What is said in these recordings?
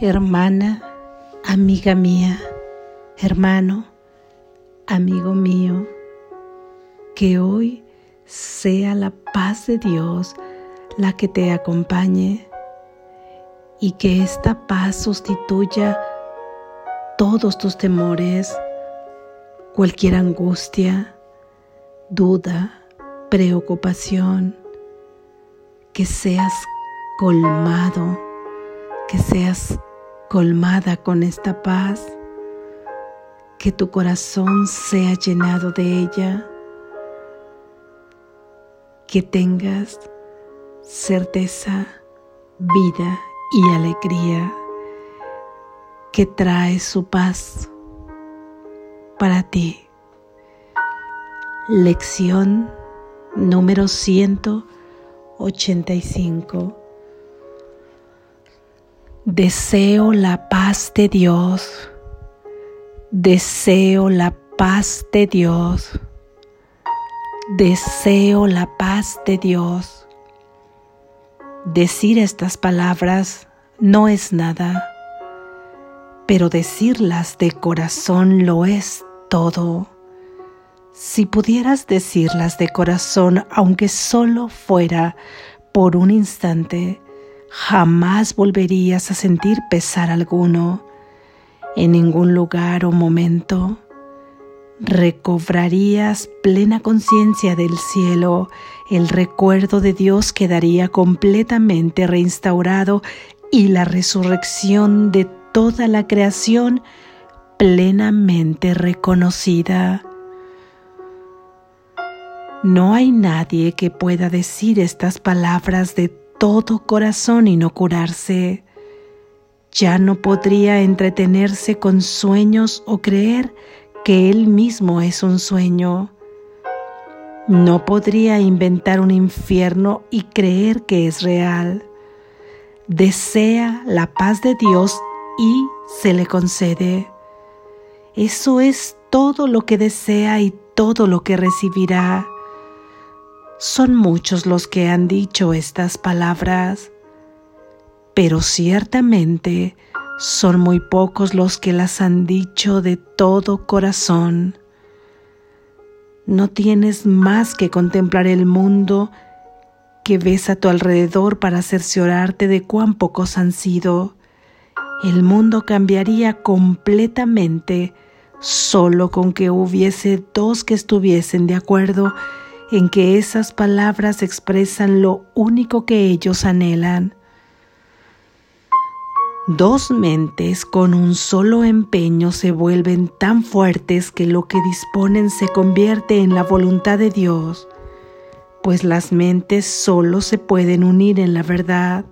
hermana, amiga mía, hermano, amigo mío, que hoy sea la paz de Dios la que te acompañe y que esta paz sustituya todos tus temores, cualquier angustia, duda, preocupación, que seas colmado, que seas colmada con esta paz, que tu corazón sea llenado de ella, que tengas certeza, vida y alegría que trae su paz para ti. Lección número 185 Deseo la paz de Dios. Deseo la paz de Dios. Deseo la paz de Dios. Decir estas palabras no es nada, pero decirlas de corazón lo es todo. Si pudieras decirlas de corazón, aunque solo fuera por un instante, jamás volverías a sentir pesar alguno en ningún lugar o momento. Recobrarías plena conciencia del cielo, el recuerdo de Dios quedaría completamente reinstaurado y la resurrección de toda la creación plenamente reconocida. No hay nadie que pueda decir estas palabras de todo corazón y no curarse. Ya no podría entretenerse con sueños o creer que él mismo es un sueño. No podría inventar un infierno y creer que es real. Desea la paz de Dios y se le concede. Eso es todo lo que desea y todo lo que recibirá. Son muchos los que han dicho estas palabras, pero ciertamente son muy pocos los que las han dicho de todo corazón. No tienes más que contemplar el mundo que ves a tu alrededor para cerciorarte de cuán pocos han sido. El mundo cambiaría completamente solo con que hubiese dos que estuviesen de acuerdo en que esas palabras expresan lo único que ellos anhelan. Dos mentes con un solo empeño se vuelven tan fuertes que lo que disponen se convierte en la voluntad de Dios, pues las mentes solo se pueden unir en la verdad.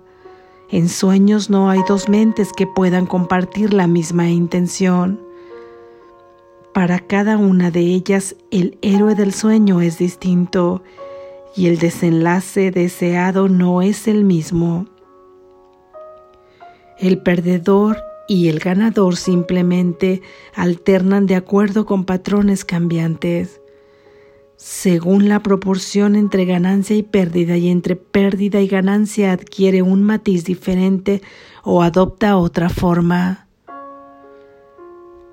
En sueños no hay dos mentes que puedan compartir la misma intención. Para cada una de ellas el héroe del sueño es distinto y el desenlace deseado no es el mismo. El perdedor y el ganador simplemente alternan de acuerdo con patrones cambiantes, según la proporción entre ganancia y pérdida y entre pérdida y ganancia adquiere un matiz diferente o adopta otra forma.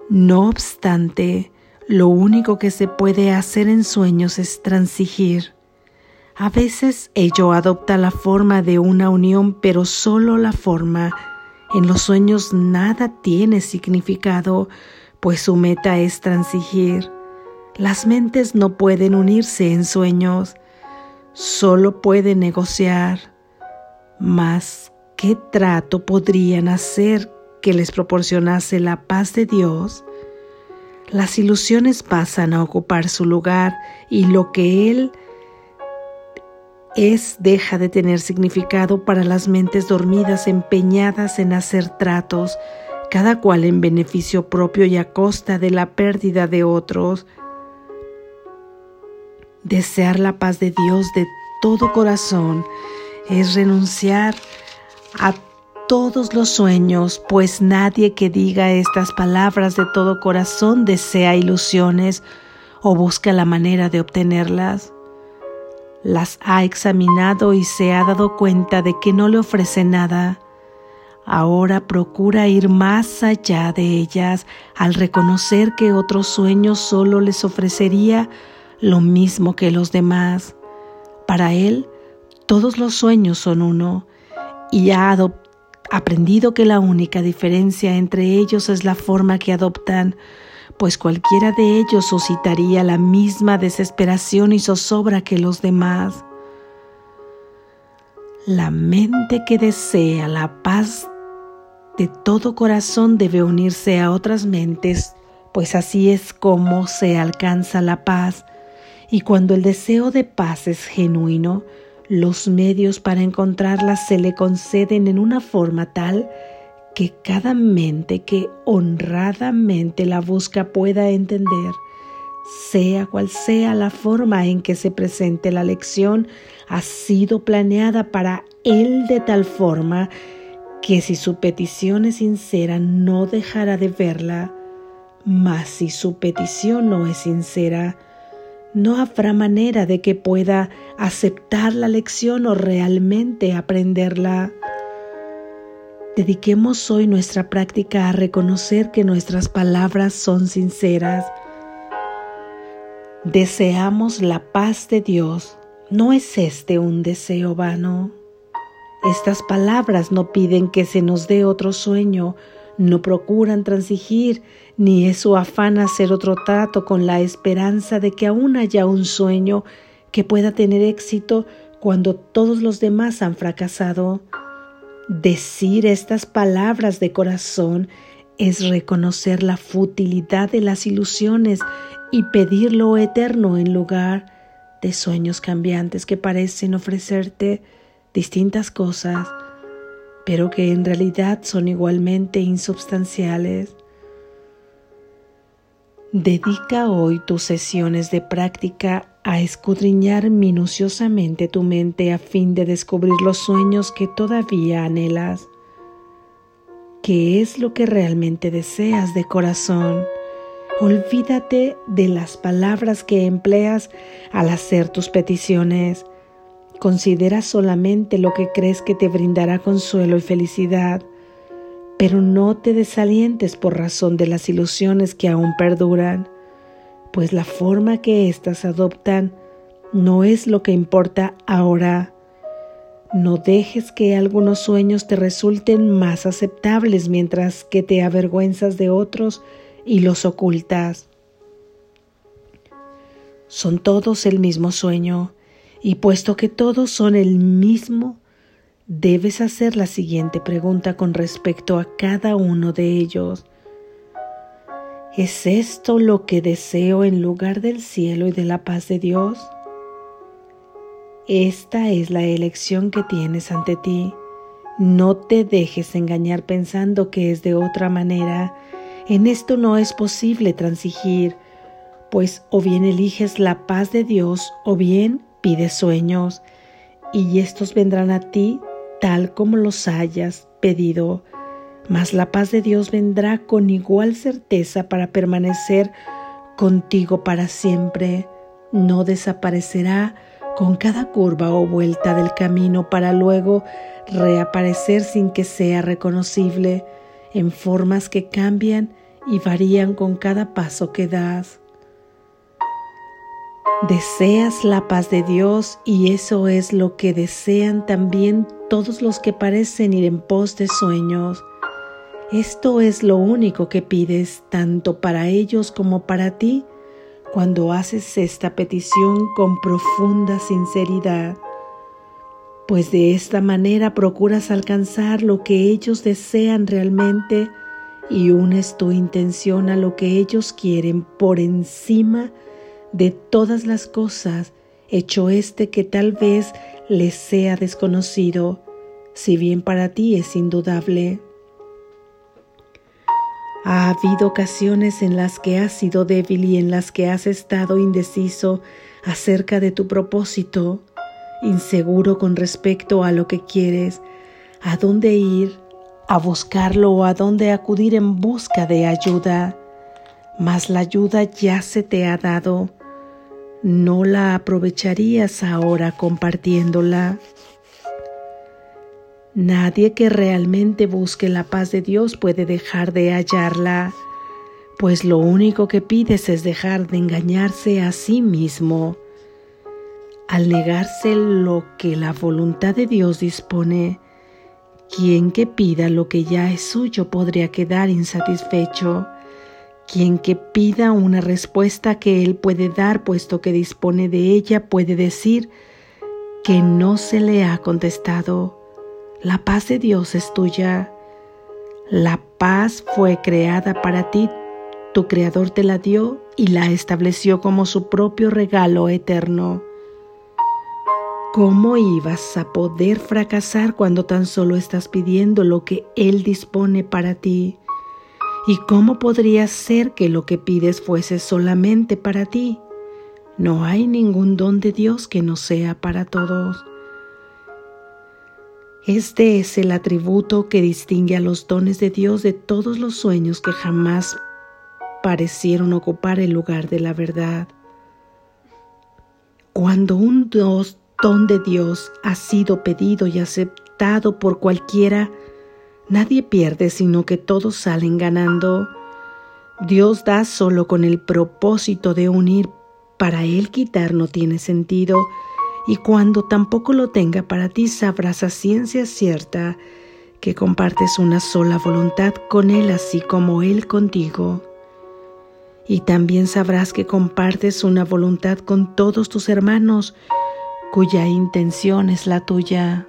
No obstante, lo único que se puede hacer en sueños es transigir. A veces ello adopta la forma de una unión, pero solo la forma. En los sueños nada tiene significado, pues su meta es transigir. Las mentes no pueden unirse en sueños, solo pueden negociar. Mas, ¿qué trato podrían hacer que les proporcionase la paz de Dios, las ilusiones pasan a ocupar su lugar y lo que Él es deja de tener significado para las mentes dormidas empeñadas en hacer tratos, cada cual en beneficio propio y a costa de la pérdida de otros. Desear la paz de Dios de todo corazón es renunciar a todos los sueños, pues nadie que diga estas palabras de todo corazón desea ilusiones o busca la manera de obtenerlas. Las ha examinado y se ha dado cuenta de que no le ofrece nada. Ahora procura ir más allá de ellas al reconocer que otro sueño solo les ofrecería lo mismo que los demás. Para él, todos los sueños son uno y ha aprendido que la única diferencia entre ellos es la forma que adoptan, pues cualquiera de ellos suscitaría la misma desesperación y zozobra que los demás. La mente que desea la paz de todo corazón debe unirse a otras mentes, pues así es como se alcanza la paz. Y cuando el deseo de paz es genuino, los medios para encontrarla se le conceden en una forma tal que cada mente que honradamente la busca pueda entender, sea cual sea la forma en que se presente la lección, ha sido planeada para él de tal forma que si su petición es sincera no dejará de verla, mas si su petición no es sincera, no habrá manera de que pueda aceptar la lección o realmente aprenderla. Dediquemos hoy nuestra práctica a reconocer que nuestras palabras son sinceras. Deseamos la paz de Dios. ¿No es este un deseo vano? Estas palabras no piden que se nos dé otro sueño, no procuran transigir, ni es su afán hacer otro trato con la esperanza de que aún haya un sueño que pueda tener éxito cuando todos los demás han fracasado. Decir estas palabras de corazón es reconocer la futilidad de las ilusiones y pedir lo eterno en lugar de sueños cambiantes que parecen ofrecerte distintas cosas, pero que en realidad son igualmente insubstanciales. Dedica hoy tus sesiones de práctica a escudriñar minuciosamente tu mente a fin de descubrir los sueños que todavía anhelas. ¿Qué es lo que realmente deseas de corazón? Olvídate de las palabras que empleas al hacer tus peticiones Considera solamente lo que crees que te brindará consuelo y felicidad, pero no te desalientes por razón de las ilusiones que aún perduran, pues la forma que éstas adoptan no es lo que importa ahora. No dejes que algunos sueños te resulten más aceptables mientras que te avergüenzas de otros y los ocultas. Son todos el mismo sueño y puesto que todos son el mismo, debes hacer la siguiente pregunta con respecto a cada uno de ellos. ¿Es esto lo que deseo en lugar del cielo y de la paz de Dios? Esta es la elección que tienes ante ti. No te dejes engañar pensando que es de otra manera. En esto no es posible transigir, pues o bien eliges la paz de Dios o bien Pide sueños y estos vendrán a ti tal como los hayas pedido, mas la paz de Dios vendrá con igual certeza para permanecer contigo para siempre. No desaparecerá con cada curva o vuelta del camino para luego reaparecer sin que sea reconocible en formas que cambian y varían con cada paso que das. Deseas la paz de Dios y eso es lo que desean también todos los que parecen ir en pos de sueños. Esto es lo único que pides tanto para ellos como para ti cuando haces esta petición con profunda sinceridad, pues de esta manera procuras alcanzar lo que ellos desean realmente y unes tu intención a lo que ellos quieren por encima de de todas las cosas, hecho este que tal vez les sea desconocido, si bien para ti es indudable. Ha habido ocasiones en las que has sido débil y en las que has estado indeciso acerca de tu propósito, inseguro con respecto a lo que quieres, a dónde ir, a buscarlo o a dónde acudir en busca de ayuda. Mas la ayuda ya se te ha dado ¿no la aprovecharías ahora compartiéndola? Nadie que realmente busque la paz de Dios puede dejar de hallarla, pues lo único que pides es dejar de engañarse a sí mismo. Al negarse lo que la voluntad de Dios dispone, quien que pida lo que ya es suyo podría quedar insatisfecho. Quien que pida una respuesta que Él puede dar, puesto que dispone de ella, puede decir que no se le ha contestado. La paz de Dios es tuya. La paz fue creada para ti. Tu Creador te la dio y la estableció como su propio regalo eterno. ¿Cómo ibas a poder fracasar cuando tan solo estás pidiendo lo que Él dispone para ti? ¿Y cómo podría ser que lo que pides fuese solamente para ti? No hay ningún don de Dios que no sea para todos. Este es el atributo que distingue a los dones de Dios de todos los sueños que jamás parecieron ocupar el lugar de la verdad. Cuando un don de Dios ha sido pedido y aceptado por cualquiera, nadie pierde, sino que todos salen ganando. Dios da solo con el propósito de unir. Para Él quitar no tiene sentido y cuando tampoco lo tenga para ti sabrás a ciencia cierta que compartes una sola voluntad con Él así como Él contigo. Y también sabrás que compartes una voluntad con todos tus hermanos cuya intención es la tuya.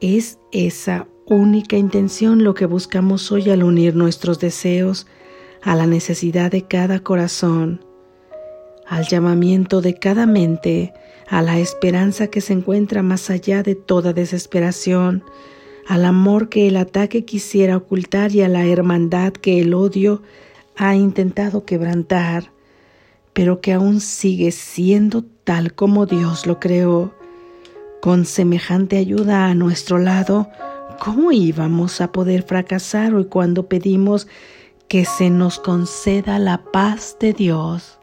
Es esa única intención lo que buscamos hoy al unir nuestros deseos a la necesidad de cada corazón al llamamiento de cada mente, a la esperanza que se encuentra más allá de toda desesperación, al amor que el ataque quisiera ocultar y a la hermandad que el odio ha intentado quebrantar, pero que aún sigue siendo tal como Dios lo creó. Con semejante ayuda a nuestro lado, ¿cómo íbamos a poder fracasar hoy cuando pedimos que se nos conceda la paz de Dios?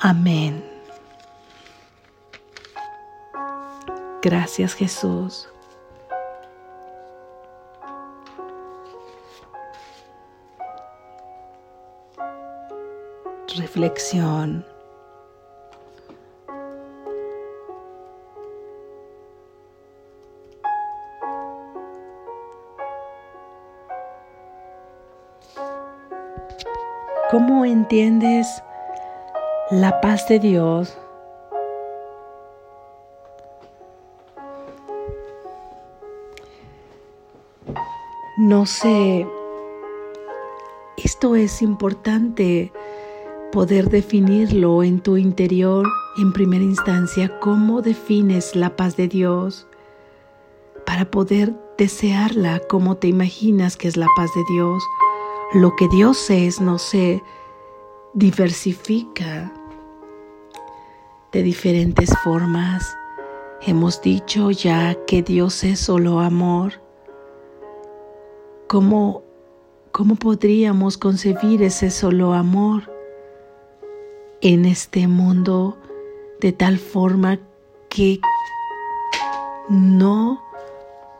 Amén. Gracias Jesús. Reflexión. ¿Cómo entiendes la paz de Dios no sé, esto es importante poder definirlo en tu interior en primera instancia, cómo defines la paz de Dios para poder desearla como te imaginas que es la paz de Dios. Lo que Dios es, no sé, diversifica de diferentes formas. Hemos dicho ya que Dios es solo amor. ¿Cómo, cómo podríamos concebir ese solo amor en este mundo de tal forma que no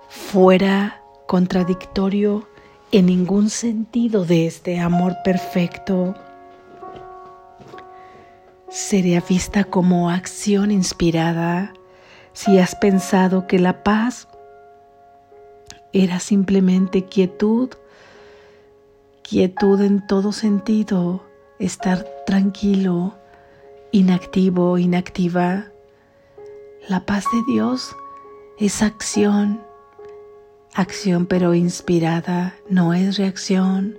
fuera contradictorio en ningún sentido de este amor perfecto? sería vista como acción inspirada si has pensado que la paz era simplemente quietud, quietud en todo sentido, estar tranquilo, inactivo, inactiva. La paz de Dios es acción, acción pero inspirada, no es reacción,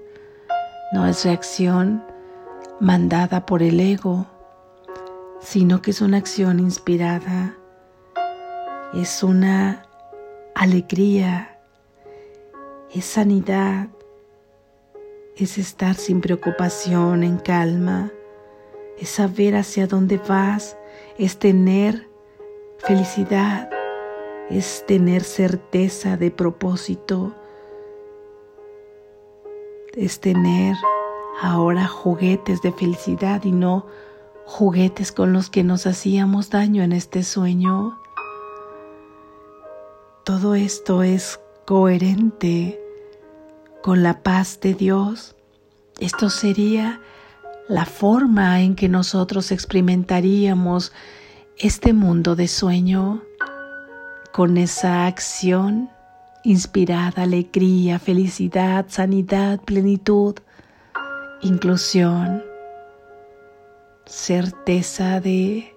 no es reacción mandada por el ego, sino que es una acción inspirada, es una alegría, es sanidad, es estar sin preocupación, en calma, es saber hacia dónde vas, es tener felicidad, es tener certeza de propósito, es tener ahora juguetes de felicidad y no juguetes con los que nos hacíamos daño en este sueño. Todo esto es coherente con la paz de Dios. Esto sería la forma en que nosotros experimentaríamos este mundo de sueño con esa acción inspirada, alegría, felicidad, sanidad, plenitud, inclusión, certeza de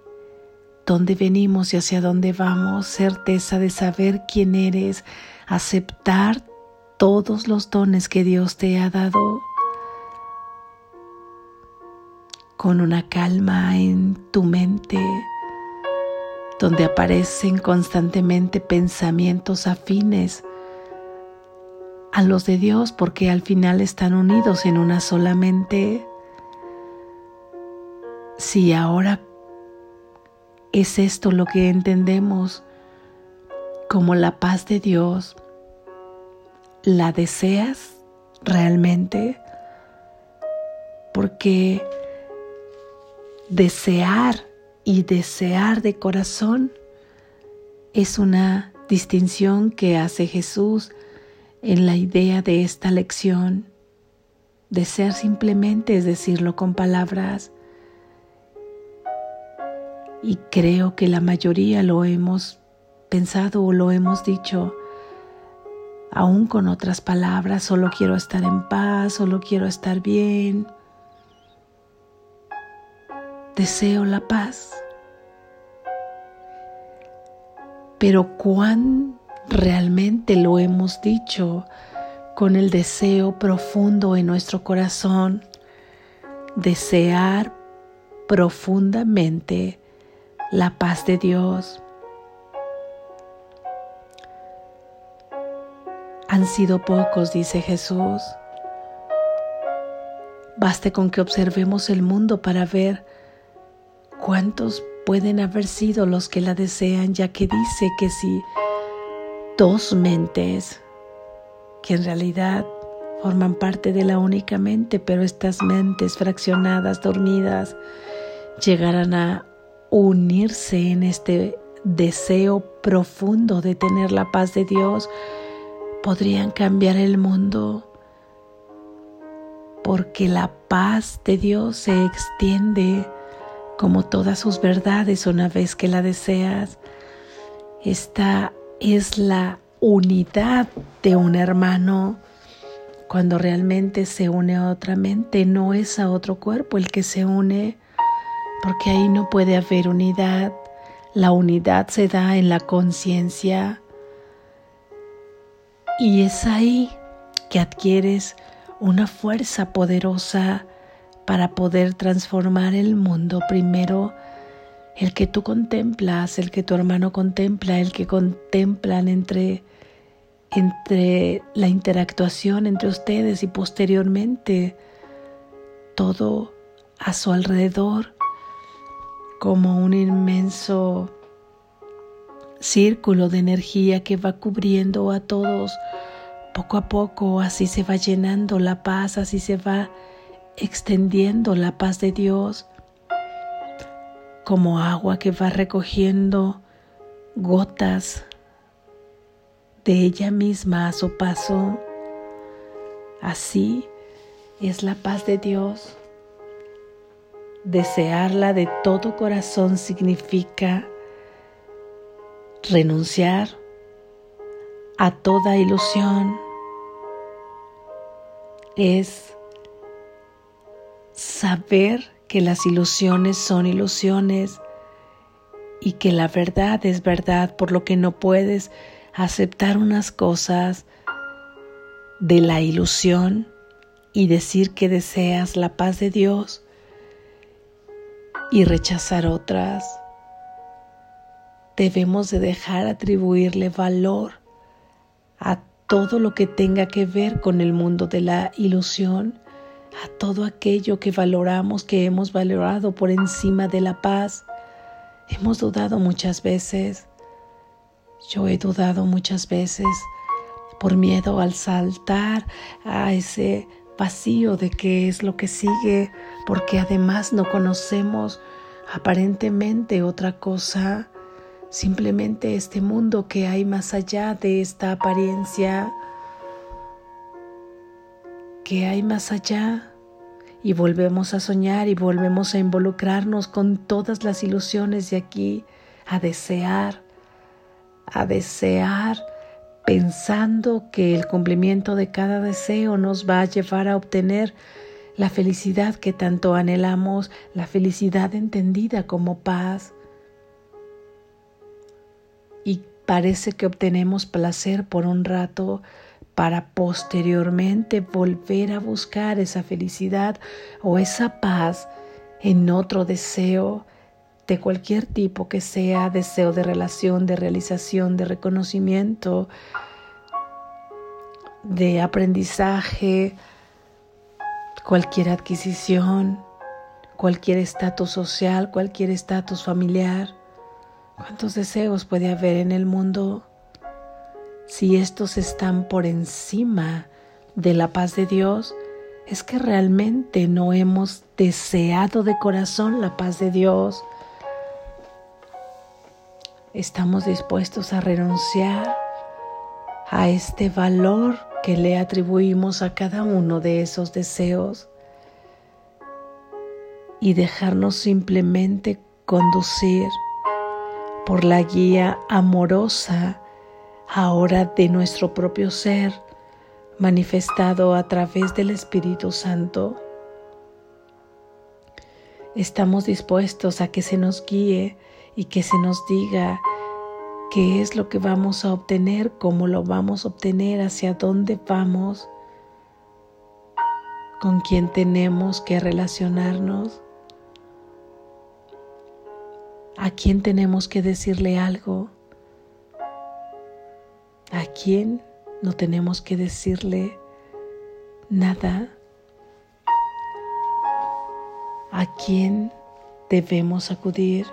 dónde venimos y hacia dónde vamos, certeza de saber quién eres, aceptar todos los dones que Dios te ha dado con una calma en tu mente, donde aparecen constantemente pensamientos afines a los de Dios porque al final están unidos en una sola mente. Si ahora es esto lo que entendemos como la paz de Dios, ¿la deseas realmente? Porque desear y desear de corazón es una distinción que hace Jesús en la idea de esta lección. Desear simplemente es decirlo con palabras. Y creo que la mayoría lo hemos pensado o lo hemos dicho, aún con otras palabras, solo quiero estar en paz, solo quiero estar bien. Deseo la paz. Pero cuán realmente lo hemos dicho con el deseo profundo en nuestro corazón, desear profundamente la paz de Dios. Han sido pocos, dice Jesús. Baste con que observemos el mundo para ver cuántos pueden haber sido los que la desean, ya que dice que si dos mentes que en realidad forman parte de la única mente, pero estas mentes fraccionadas, dormidas, llegarán a unirse en este deseo profundo de tener la paz de Dios, podrían cambiar el mundo, porque la paz de Dios se extiende como todas sus verdades una vez que la deseas. Está es la unidad de un hermano. Cuando realmente se une a otra mente, no es a otro cuerpo el que se une, porque ahí no puede haber unidad. La unidad se da en la conciencia y es ahí que adquieres una fuerza poderosa para poder transformar el mundo. Primero el que tú contemplas, el que tu hermano contempla, el que contemplan entre, entre la interactuación entre ustedes y posteriormente todo a su alrededor como un inmenso círculo de energía que va cubriendo a todos poco a poco, así se va llenando la paz, así se va extendiendo la paz de Dios como agua que va recogiendo gotas de ella misma a su paso. Así es la paz de Dios. Desearla de todo corazón significa renunciar a toda ilusión. Es saber que las ilusiones son ilusiones y que la verdad es verdad, por lo que no puedes aceptar unas cosas de la ilusión y decir que deseas la paz de Dios y rechazar otras. Debemos de dejar atribuirle valor a todo lo que tenga que ver con el mundo de la ilusión a todo aquello que valoramos, que hemos valorado por encima de la paz. Hemos dudado muchas veces. Yo he dudado muchas veces por miedo al saltar a ese vacío de qué es lo que sigue, porque además no conocemos aparentemente otra cosa, simplemente este mundo que hay más allá de esta apariencia, que hay más allá. Y volvemos a soñar y volvemos a involucrarnos con todas las ilusiones de aquí, a desear, a desear pensando que el cumplimiento de cada deseo nos va a llevar a obtener la felicidad que tanto anhelamos, la felicidad entendida como paz. Y parece que obtenemos placer por un rato para posteriormente volver a buscar esa felicidad o esa paz en otro deseo de cualquier tipo que sea, deseo de relación, de realización, de reconocimiento, de aprendizaje, cualquier adquisición, cualquier estatus social, cualquier estatus familiar. ¿Cuántos deseos puede haber en el mundo? Si estos están por encima de la paz de Dios, es que realmente no hemos deseado de corazón la paz de Dios. Estamos dispuestos a renunciar a este valor que le atribuimos a cada uno de esos deseos y dejarnos simplemente conducir por la guía amorosa ahora de nuestro propio ser manifestado a través del Espíritu Santo. Estamos dispuestos a que se nos guíe y que se nos diga qué es lo que vamos a obtener, cómo lo vamos a obtener, hacia dónde vamos, con quién tenemos que relacionarnos, a quién tenemos que decirle algo, a quién no tenemos que decirle nada, a quién debemos acudir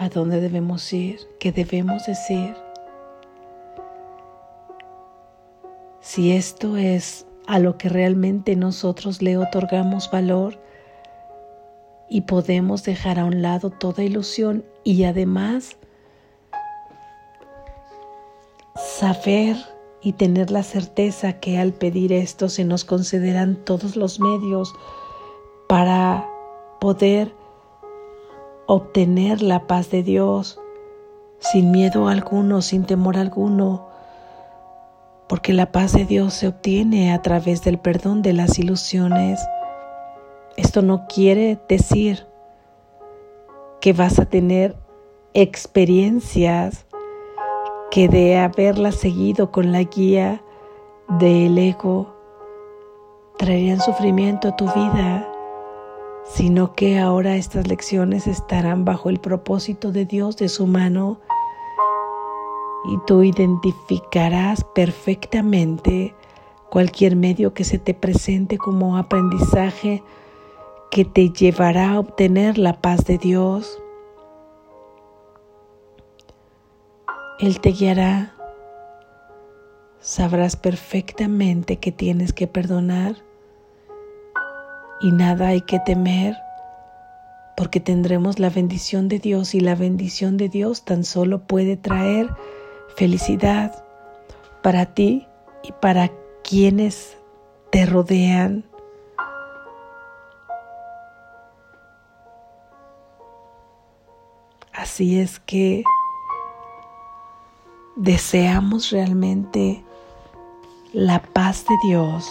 a dónde debemos ir, qué debemos decir. Si esto es a lo que realmente nosotros le otorgamos valor y podemos dejar a un lado toda ilusión y además saber y tener la certeza que al pedir esto se nos concederán todos los medios para poder obtener la paz de Dios sin miedo alguno, sin temor alguno, porque la paz de Dios se obtiene a través del perdón de las ilusiones. Esto no quiere decir que vas a tener experiencias que de haberlas seguido con la guía del ego traerían sufrimiento a tu vida sino que ahora estas lecciones estarán bajo el propósito de Dios de su mano y tú identificarás perfectamente cualquier medio que se te presente como aprendizaje que te llevará a obtener la paz de Dios. Él te guiará. Sabrás perfectamente que tienes que perdonar y nada hay que temer porque tendremos la bendición de Dios y la bendición de Dios tan solo puede traer felicidad para ti y para quienes te rodean. Así es que deseamos realmente la paz de Dios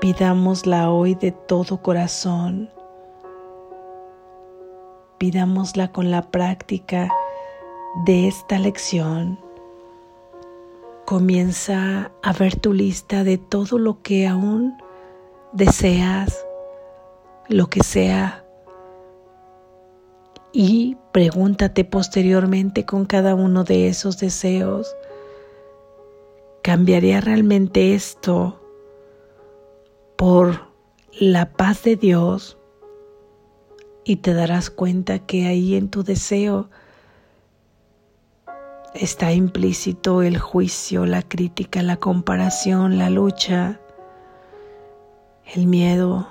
Pidámosla hoy de todo corazón. Pidámosla con la práctica de esta lección. Comienza a ver tu lista de todo lo que aún deseas, lo que sea, y pregúntate posteriormente con cada uno de esos deseos, ¿cambiaría realmente esto por la paz de Dios y te darás cuenta que ahí en tu deseo está implícito el juicio, la crítica, la comparación, la lucha, el miedo.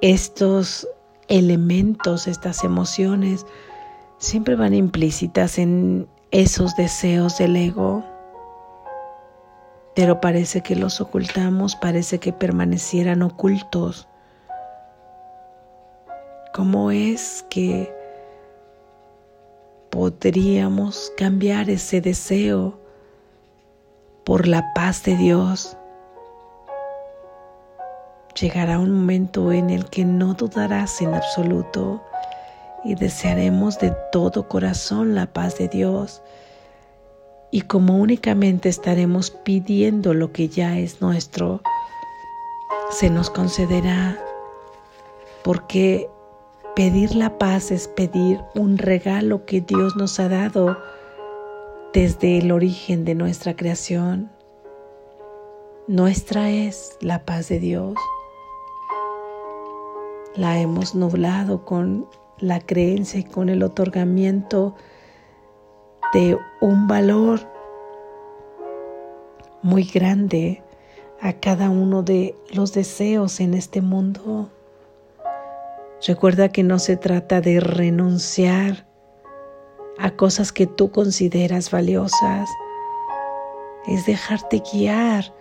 estos elementos, estas emociones, siempre van implícitas en esos deseos del ego. Pero parece que los ocultamos, parece que permanecieran ocultos. ¿Cómo es que podríamos cambiar ese deseo por la paz de Dios? Llegará un momento en el que no dudarás en absoluto y desearemos de todo corazón la paz de Dios. Y como únicamente estaremos pidiendo lo que ya es nuestro, se nos concederá, porque pedir la paz es pedir un regalo que Dios nos ha dado desde el origen de nuestra creación. Nuestra es la paz de Dios la hemos nublado con la creencia y con el otorgamiento de un valor muy grande a cada uno de los deseos en este mundo. Recuerda que no se trata de renunciar a cosas que tú consideras valiosas, es dejarte guiar,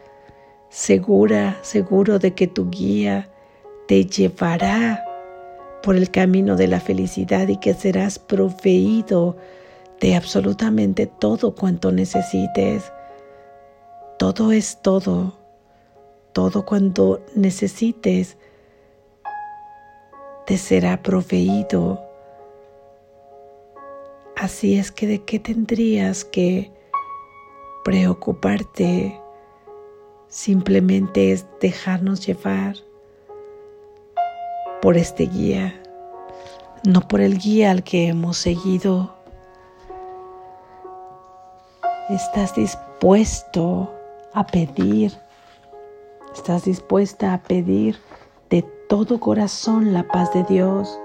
segura, seguro de que tu guía te llevará por el camino de la felicidad y que serás proveído de absolutamente todo cuanto necesites. Todo es todo. Todo cuanto necesites te será proveído. Así es que de qué tendrías que preocuparte. Simplemente es dejarnos llevar por este guía, no por el guía al que hemos seguido. Estás dispuesto a pedir, estás dispuesta a pedir de todo corazón la paz de Dios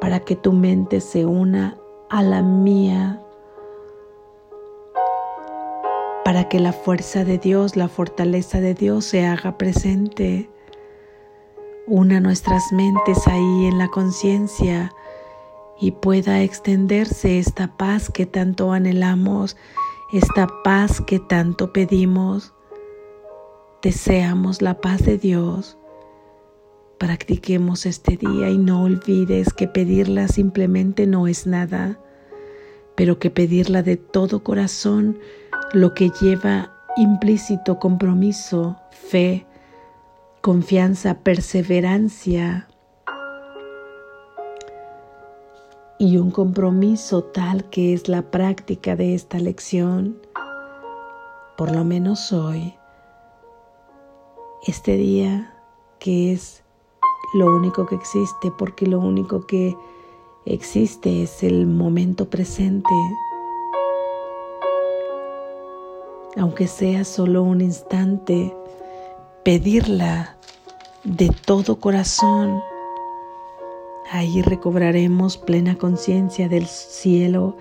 para que tu mente se una a la mía, para que la fuerza de Dios, la fortaleza de Dios se haga presente una nuestras mentes ahí en la conciencia y pueda extenderse esta paz que tanto anhelamos, esta paz que tanto pedimos. Deseamos la paz de Dios. Practiquemos este día y no olvides que pedirla simplemente no es nada, pero que pedirla de todo corazón, lo que lleva implícito compromiso, fe, confianza, perseverancia y un compromiso tal que es la práctica de esta lección, por lo menos hoy, este día que es lo único que existe, porque lo único que existe es el momento presente. Aunque sea solo un instante, pedirla de todo corazón. Ahí recobraremos plena conciencia del cielo,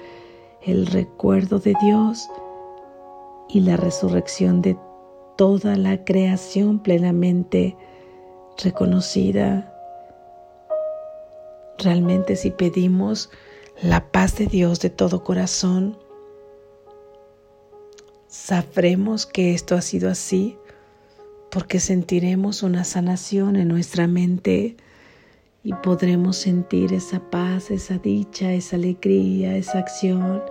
el recuerdo de Dios y la resurrección de toda la creación plenamente reconocida. Realmente si pedimos la paz de Dios de todo corazón, sabremos que esto ha sido así porque sentiremos una sanación en nuestra mente y podremos sentir esa paz, esa dicha, esa alegría, esa acción,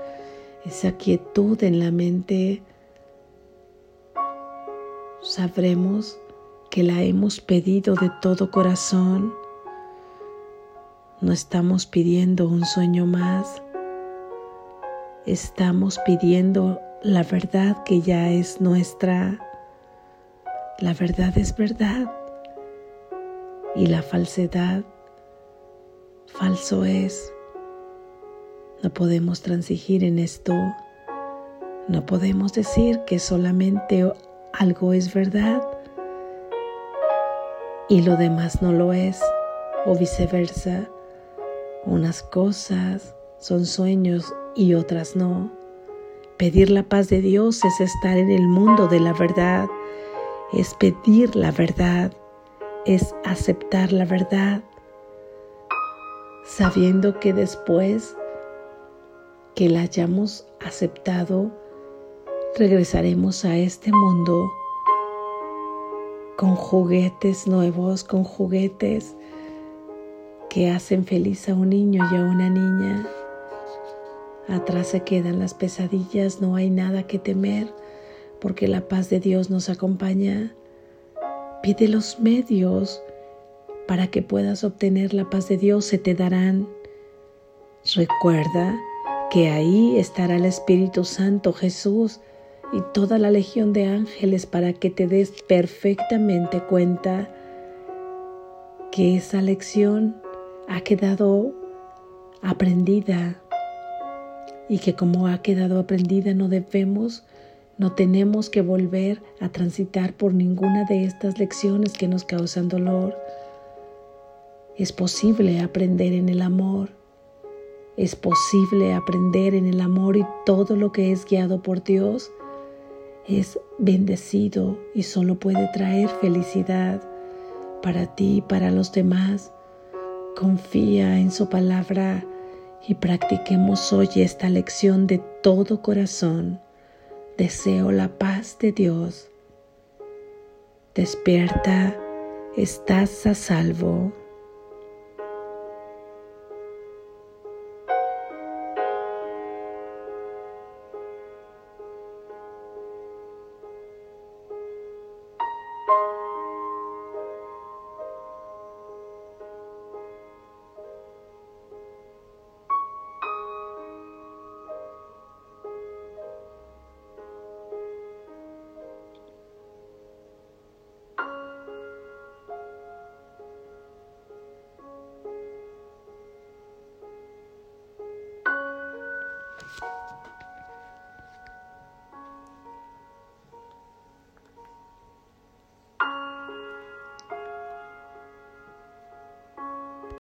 esa quietud en la mente. Sabremos que la hemos pedido de todo corazón. No estamos pidiendo un sueño más. Estamos pidiendo la verdad que ya es nuestra. La verdad es verdad y la falsedad falso es. No podemos transigir en esto. No podemos decir que solamente algo es verdad y lo demás no lo es, o viceversa. Unas cosas son sueños y otras no. Pedir la paz de Dios es estar en el mundo de la verdad es pedir la verdad, es aceptar la verdad, sabiendo que después que la hayamos aceptado, regresaremos a este mundo con juguetes nuevos, con juguetes que hacen feliz a un niño y a una niña. Atrás se quedan las pesadillas, no hay nada que temer, porque la paz de Dios nos acompaña. Pide los medios para que puedas obtener la paz de Dios, se te darán. Recuerda que ahí estará el Espíritu Santo, Jesús, y toda la legión de ángeles para que te des perfectamente cuenta que esa lección ha quedado aprendida y que como ha quedado aprendida no debemos, no tenemos que volver a transitar por ninguna de estas lecciones que nos causan dolor. Es posible aprender en el amor. Es posible aprender en el amor y todo lo que es guiado por Dios es bendecido y solo puede traer felicidad para ti y para los demás. Confía en su palabra y practiquemos hoy esta lección de todo corazón. Deseo la paz de Dios. Despierta, estás a salvo.